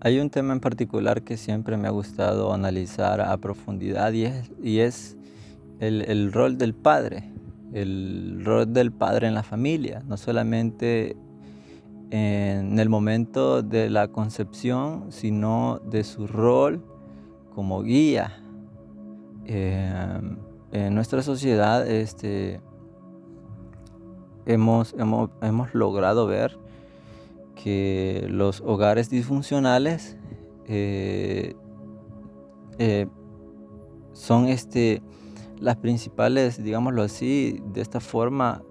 Hay un tema en particular que siempre me ha gustado analizar a profundidad y es, y es el, el rol del padre, el rol del padre en la familia, no solamente en el momento de la concepción, sino de su rol como guía. Em, en nuestra sociedad este, hemos, hemos, hemos logrado ver que los hogares disfuncionales eh, eh, son este, las principales, digámoslo así, de esta forma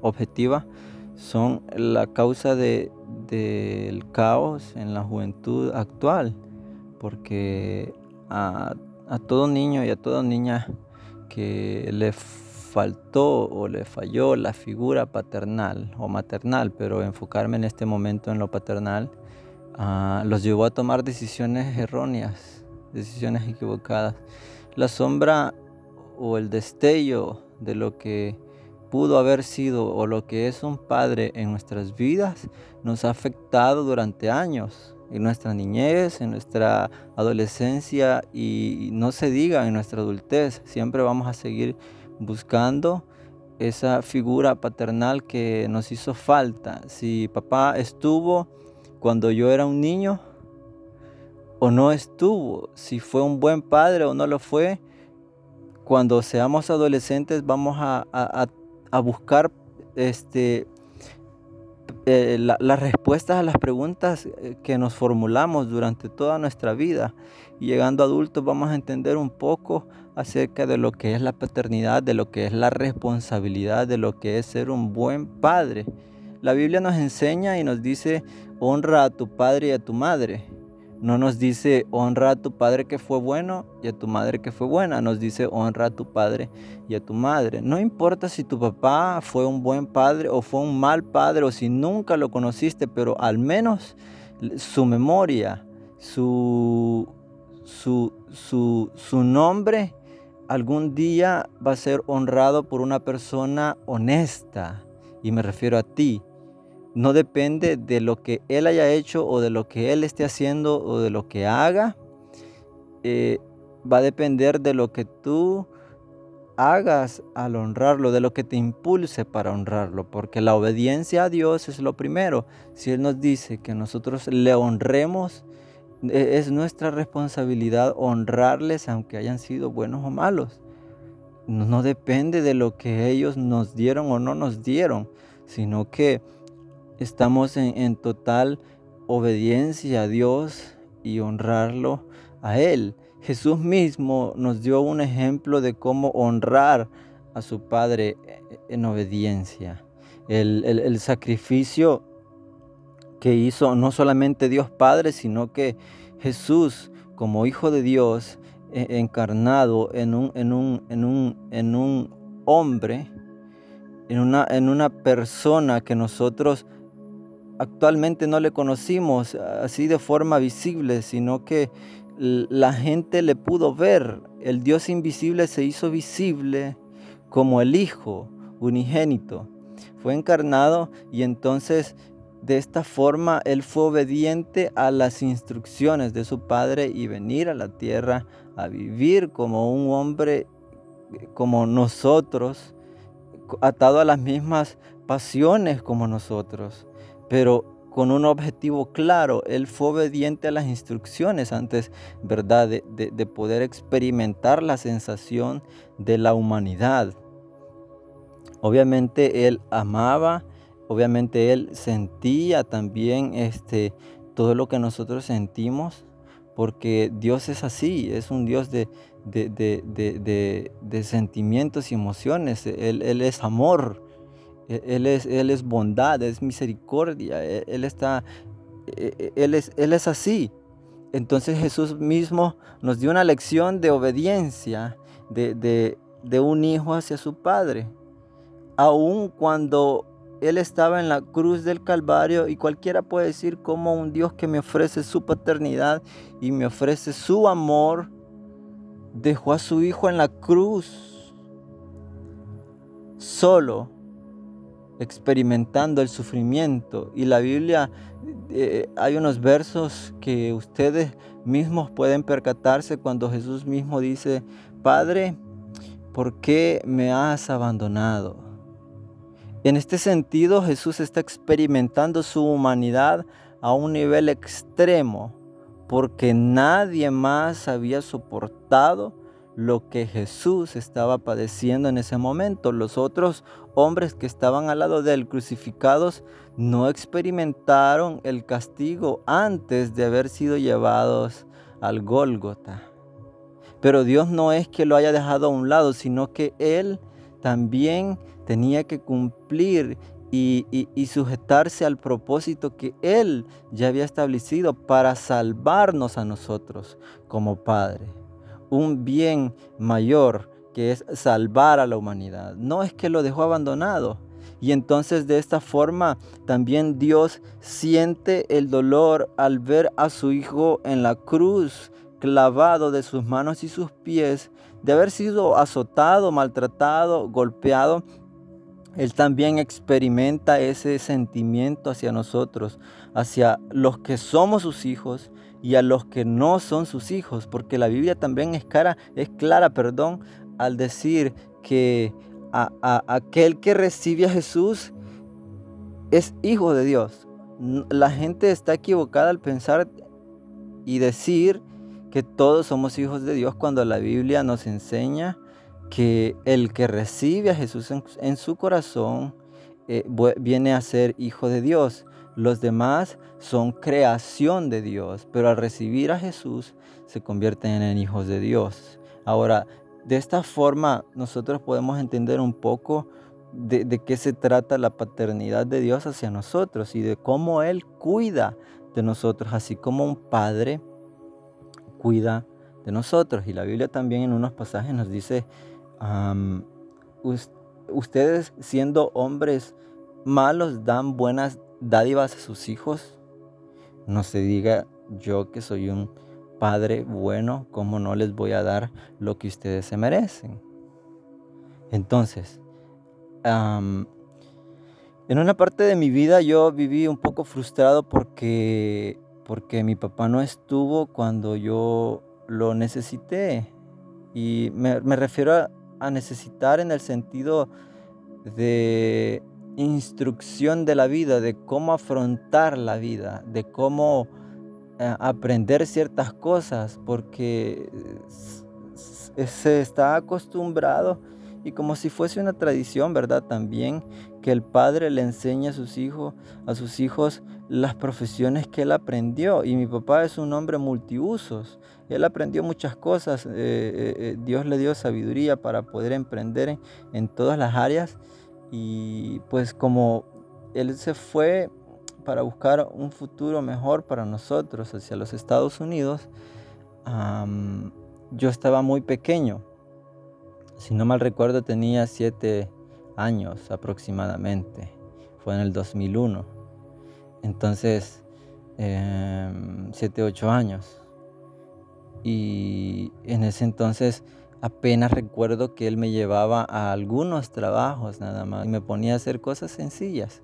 objetiva, son la causa del caos en la juventud actual, porque a, a todo niño y a toda niña que le faltó o le falló la figura paternal o maternal, pero enfocarme en este momento en lo paternal, ah, los llevó a tomar decisiones erróneas, decisiones equivocadas. La sombra o el destello de lo que pudo haber sido o lo que es un padre en nuestras vidas nos ha afectado durante años, en nuestra niñez, en nuestra adolescencia y no se diga en nuestra adultez. Siempre vamos a seguir buscando esa figura paternal que nos hizo falta. Si papá estuvo cuando yo era un niño o no estuvo, si fue un buen padre o no lo fue, cuando seamos adolescentes vamos a, buscar este, eh, las respuestas a las preguntas eh, que nos formulamos durante toda nuestra vida. Llegando adultos vamos a entender un poco acerca de lo que es la paternidad, de lo que es la responsabilidad, de lo que es ser un buen padre. La Biblia nos enseña y nos dice, honra a tu padre y a tu madre. No nos dice honra a tu padre que fue bueno y a tu madre que fue buena. Nos dice honra a tu padre y a tu madre. No importa si tu papá fue un buen padre o fue un mal padre o si nunca lo conociste, pero al menos su memoria, su, su, su, su nombre algún día va a ser honrado por una persona honesta. Y me refiero a ti. No depende de lo que Él haya hecho o de lo que Él esté haciendo o de lo que haga. Eh, va a depender de lo que tú hagas al honrarlo, de lo que te impulse para honrarlo, porque la obediencia a Dios es lo primero. Si Él nos dice que nosotros le honremos, e, es nuestra responsabilidad honrarles aunque hayan sido buenos o malos. No, depende de lo que ellos nos dieron o no nos dieron, sino que estamos en, en total obediencia a Dios y honrarlo a Él. Jesús mismo nos dio un ejemplo de cómo honrar a su Padre en obediencia. El, el, el sacrificio que hizo no solamente Dios Padre, sino que Jesús como Hijo de Dios e, encarnado en un, en un, en un, en un hombre, en una, en una persona que nosotros actualmente no le conocimos así de forma visible, sino que la gente le pudo ver. El Dios invisible se hizo visible como el Hijo unigénito. Fue encarnado y entonces de esta forma él fue obediente a las instrucciones de su padre y venir a la tierra a vivir como un hombre como nosotros, atado a las mismas pasiones como nosotros, pero con un objetivo claro. Él fue obediente a las instrucciones antes, ¿verdad?, de, de poder experimentar la sensación de la humanidad. Obviamente él amaba Obviamente él sentía también este, todo lo que nosotros sentimos, porque Dios es así, es un Dios de, de, sentimientos y emociones, él, es amor, él es, él es bondad, es misericordia, e, Él, está, e, él, es, él es así. Entonces Jesús mismo nos dio una lección de obediencia de, de un hijo hacia su padre. Aun cuando él estaba en la cruz del Calvario y cualquiera puede decir como un Dios que me ofrece su paternidad y me ofrece su amor, dejó a su Hijo en la cruz solo experimentando el sufrimiento. Y la Biblia, eh, hay unos versos que ustedes mismos pueden percatarse cuando Jesús mismo dice, Padre, ¿por qué me has abandonado? En este sentido, Jesús está experimentando su humanidad a un nivel extremo, porque nadie más había soportado lo que Jesús estaba padeciendo en ese momento. Los otros hombres que estaban al lado de él crucificados no experimentaron el castigo antes de haber sido llevados al Gólgota. Pero Dios no es que lo haya dejado a un lado, sino que Él también tenía que cumplir y, sujetarse al propósito que Él ya había establecido para salvarnos a nosotros como Padre. Un bien mayor que es salvar a la humanidad. No es que lo dejó abandonado. Y entonces de esta forma también Dios siente el dolor al ver a su Hijo en la cruz clavado de sus manos y sus pies, de haber sido azotado, maltratado, golpeado, Él también experimenta ese sentimiento hacia nosotros, hacia los que somos sus hijos y a los que no son sus hijos, porque la Biblia también es, cara, es clara perdón, al decir que a, a aquel que recibe a Jesús es hijo de Dios. La gente está equivocada al pensar y decir que todos somos hijos de Dios cuando la Biblia nos enseña que el que recibe a Jesús en, su corazón eh, viene a ser hijo de Dios. Los demás son creación de Dios, pero al recibir a Jesús se convierten en hijos de Dios. Ahora, de esta forma nosotros podemos entender un poco de, qué se trata la paternidad de Dios hacia nosotros y de cómo Él cuida de nosotros, así como un padre cuida de nosotros. Y la Biblia también en unos pasajes nos dice, ustedes siendo hombres malos dan buenas dádivas a sus hijos. No se diga yo que soy un padre bueno, ¿cómo no les voy a dar lo que ustedes se merecen? Entonces, en una parte de mi vida yo viví un poco frustrado porque porque mi papá no estuvo cuando yo lo necesité. Y me, refiero a, necesitar en el sentido de instrucción de la vida, de cómo afrontar la vida, de cómo eh, aprender ciertas cosas, porque se está acostumbrado y como si fuese una tradición, ¿verdad? También que el padre le enseñe a sus hijos, a sus hijos las profesiones que él aprendió. Y mi papá es un hombre multiusos. Él aprendió muchas cosas. Eh, eh, eh, Dios le dio sabiduría para poder emprender en, todas las áreas. Y pues como él se fue para buscar un futuro mejor para nosotros hacia los Estados Unidos, yo estaba muy pequeño si no mal recuerdo tenía siete años aproximadamente. Fue en el 2001. Entonces, eh, siete, ocho años. Y en ese entonces apenas recuerdo que él me llevaba a algunos trabajos nada más y me ponía a hacer cosas sencillas.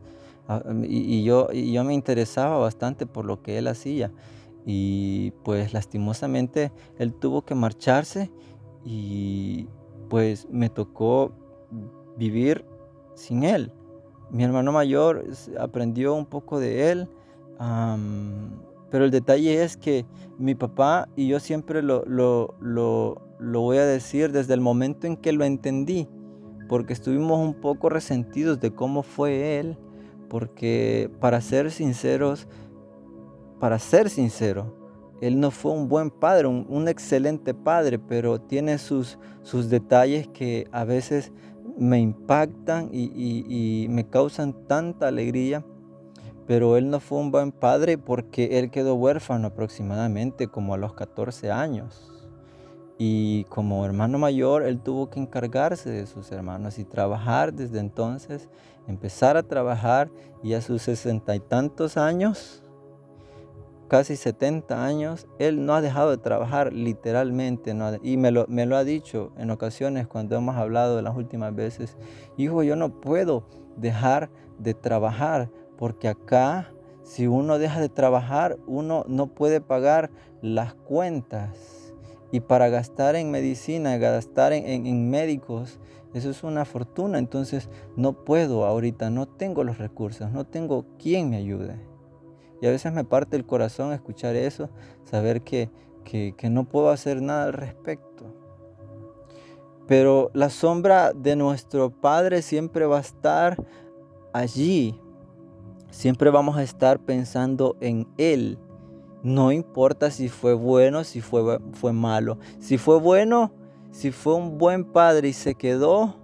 Ah, y, yo, y yo me interesaba bastante por lo que él hacía. Y pues lastimosamente él tuvo que marcharse y, pues me tocó vivir sin él. Mi hermano mayor aprendió un poco de él, pero el detalle es que mi papá, y yo siempre lo, lo voy a decir desde el momento en que lo entendí, porque estuvimos un poco resentidos de cómo fue él, porque para ser sinceros, para ser sincero, él no fue un buen padre, un, excelente padre, pero tiene sus, sus, detalles que a veces me impactan y, me causan tanta alegría. Pero él no fue un buen padre porque él quedó huérfano aproximadamente como a los 14 años. Y como hermano mayor, él tuvo que encargarse de sus hermanos y trabajar desde entonces, empezar a trabajar y a sus sesenta y tantos años casi 70 años, él no ha dejado de trabajar literalmente. y me lo, ha dicho en ocasiones cuando hemos hablado de las últimas veces. Hijo, yo no puedo dejar de trabajar, porque acá si uno deja de trabajar, uno no puede pagar las cuentas. Y para gastar en medicina, gastar en, médicos, eso es una fortuna. Entonces no puedo ahorita, no tengo los recursos, no tengo quien me ayude. Y a veces me parte el corazón escuchar eso, saber que, que no puedo hacer nada al respecto. Pero la sombra de nuestro Padre siempre va a estar allí Siempre vamos a estar pensando en Él. No importa si fue bueno, si fue, fue malo. Si fue bueno, si fue un buen padre y se quedó,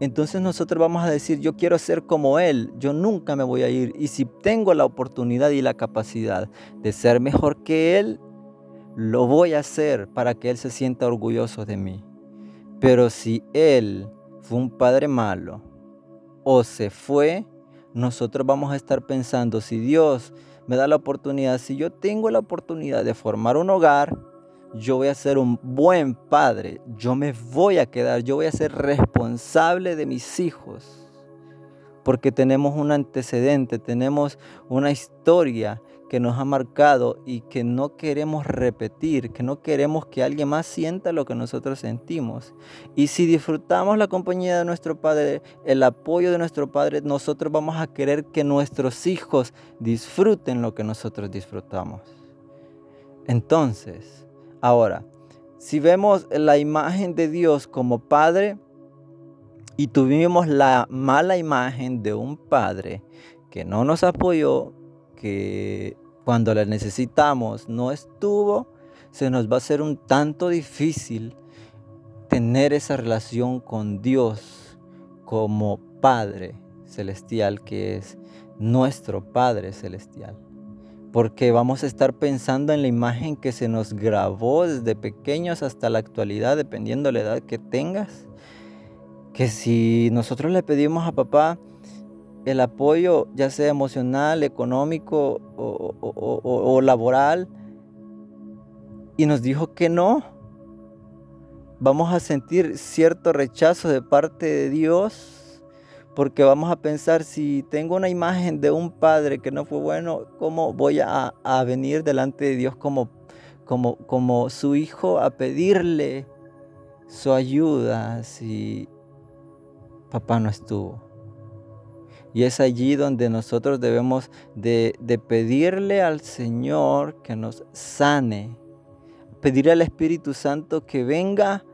entonces nosotros vamos a decir, yo quiero ser como Él, yo nunca me voy a ir. Y si tengo la oportunidad y la capacidad de ser mejor que Él, lo voy a hacer para que Él se sienta orgulloso de mí. Pero si Él fue un padre malo o se fue, nosotros vamos a estar pensando, si Dios me da la oportunidad, si yo tengo la oportunidad de formar un hogar, yo voy a ser un buen padre, yo me voy a quedar, yo voy a ser responsable de mis hijos, porque tenemos un antecedente, tenemos una historia que nos ha marcado y que no queremos repetir, que no queremos que alguien más sienta lo que nosotros sentimos. Y si disfrutamos la compañía de nuestro Padre, el apoyo de nuestro Padre, nosotros vamos a querer que nuestros hijos disfruten lo que nosotros disfrutamos. Entonces, ahora, si vemos la imagen de Dios como Padre y tuvimos la mala imagen de un Padre que no nos apoyó, que cuando la necesitamos no estuvo, se nos va a hacer un tanto difícil tener esa relación con Dios como Padre celestial que es nuestro Padre celestial. Porque vamos a estar pensando en la imagen que se nos grabó desde pequeños hasta la actualidad, dependiendo de la edad que tengas. Que si nosotros le pedimos a papá, el apoyo, ya sea emocional, económico o, laboral, y nos dijo que no, vamos a sentir cierto rechazo de parte de Dios, porque vamos a pensar, si tengo una imagen de un padre que no fue bueno, ¿cómo voy a, venir delante de Dios como, como, como su hijo a pedirle su ayuda si papá no estuvo? Y es allí donde nosotros debemos de, pedirle al Señor que nos sane, pedirle al Espíritu Santo que venga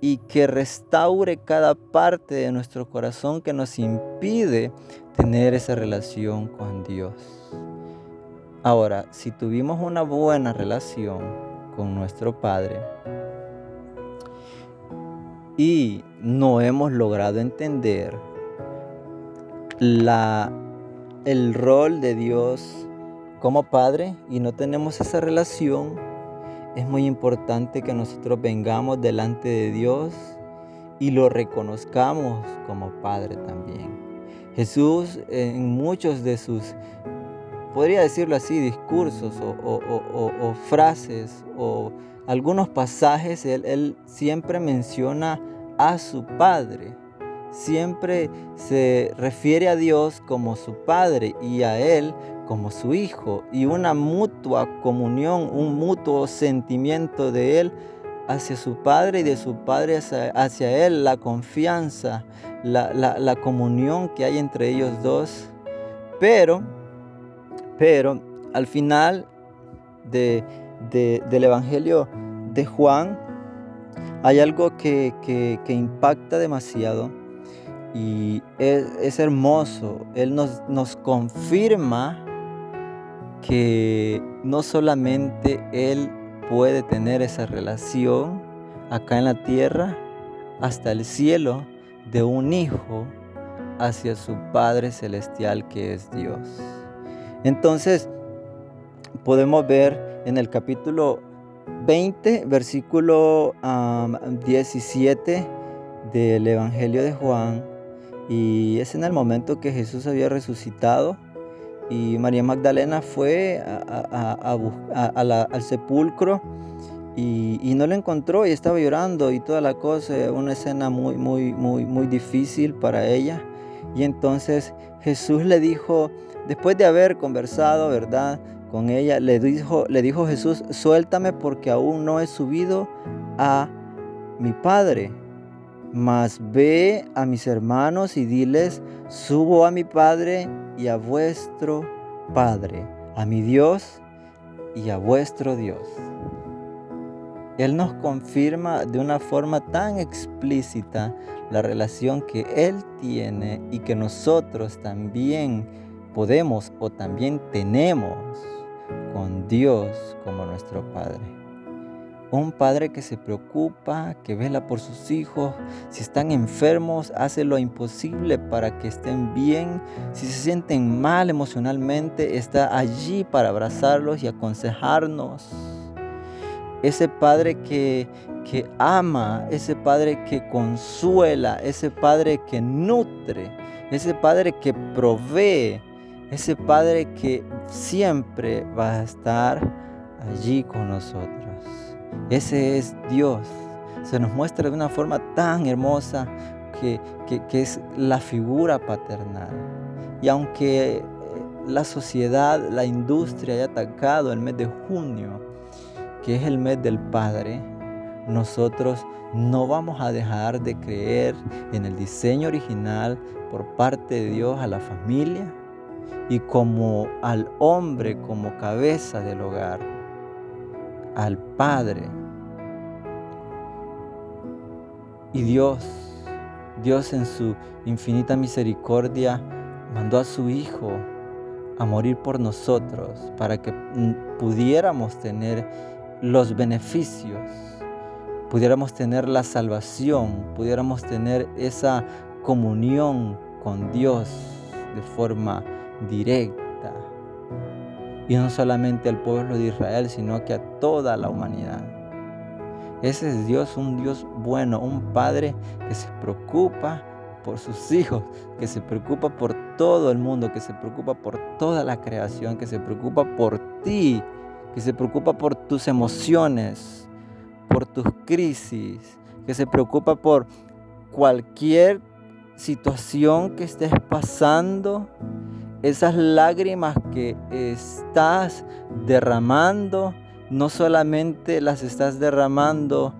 y que restaure cada parte de nuestro corazón que nos impide tener esa relación con Dios. Ahora, si tuvimos una buena relación con nuestro Padre y no hemos logrado entender la, el rol de Dios como Padre y no tenemos esa relación, es muy importante que nosotros vengamos delante de Dios y lo reconozcamos como Padre también. Jesús en muchos de sus, podría decirlo así, discursos o, frases o algunos pasajes, él siempre menciona a su Padre siempre se refiere a Dios como su Padre y a Él como su Hijo y una mutua comunión, un mutuo sentimiento de Él hacia su Padre y de su Padre hacia, Él, la confianza, la, comunión que hay entre ellos dos. Pero, pero al final del Evangelio de Juan hay algo que, impacta demasiado y es, hermoso, Él nos, nos confirma que no solamente Él puede tener esa relación acá en la tierra, hasta el cielo, de un hijo hacia su Padre Celestial que es Dios. Entonces, podemos ver en el capítulo 20, versículo 17 del Evangelio de Juan, y es en el momento que Jesús había resucitado y María Magdalena fue al sepulcro y, no lo encontró y estaba llorando y toda la cosa, una escena muy, muy, muy, muy difícil para ella. Y entonces Jesús le dijo, después de haber conversado, ¿verdad? Con ella, le dijo, le dijo Jesús, suéltame porque aún no he subido a mi Padre. Mas ve a mis hermanos y diles, subo a mi Padre y a vuestro Padre, a mi Dios y a vuestro Dios. Él nos confirma de una forma tan explícita la relación que Él tiene y que nosotros también podemos o también tenemos con Dios como nuestro Padre. Un padre que se preocupa, que vela por sus hijos. Si están enfermos, hace lo imposible para que estén bien. Si se sienten mal emocionalmente, está allí para abrazarlos y aconsejarnos. Ese padre que, que ama, ese padre que consuela, ese padre que nutre, ese padre que provee, ese padre que siempre va a estar allí con nosotros. Ese es Dios. Se nos muestra de una forma tan hermosa que, es la figura paternal. Y aunque eh, la sociedad, la industria haya atacado el mes de junio, que es el mes del Padre, nosotros no vamos a dejar de creer en el diseño original por parte de Dios a la familia y como al hombre como cabeza del hogar al Padre. Y Dios, Dios en su infinita misericordia, mandó a su Hijo a morir por nosotros para que pudiéramos tener los beneficios, pudiéramos tener la salvación, pudiéramos tener esa comunión con Dios de forma directa y no solamente al pueblo de Israel, sino que a toda la humanidad. Ese es Dios, un Dios bueno, un Padre que se preocupa por sus hijos, que se preocupa por todo el mundo, que se preocupa por toda la creación, que se preocupa por ti, que se preocupa por tus emociones, por tus crisis, que se preocupa por cualquier situación que estés pasando esas lágrimas que estás derramando, no solamente las estás derramando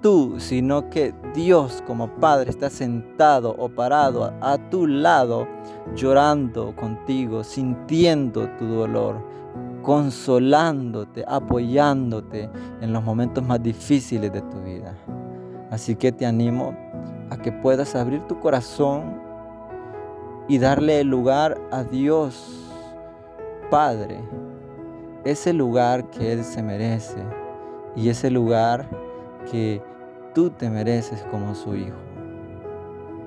tú, sino que Dios como Padre está sentado o parado a tu lado, llorando contigo, sintiendo tu dolor, consolándote, apoyándote en los momentos más difíciles de tu vida. Así que te animo a que puedas abrir tu corazón y darle el lugar a Dios Padre, ese lugar que Él se merece y ese lugar que tú te mereces como su Hijo.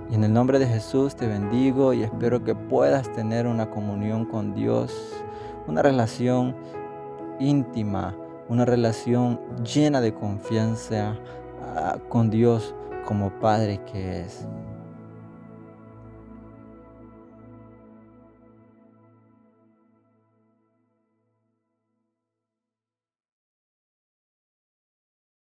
Y en el nombre de Jesús te bendigo y espero que puedas tener una comunión con Dios, una relación íntima, una relación llena de confianza ah, con Dios como Padre que es.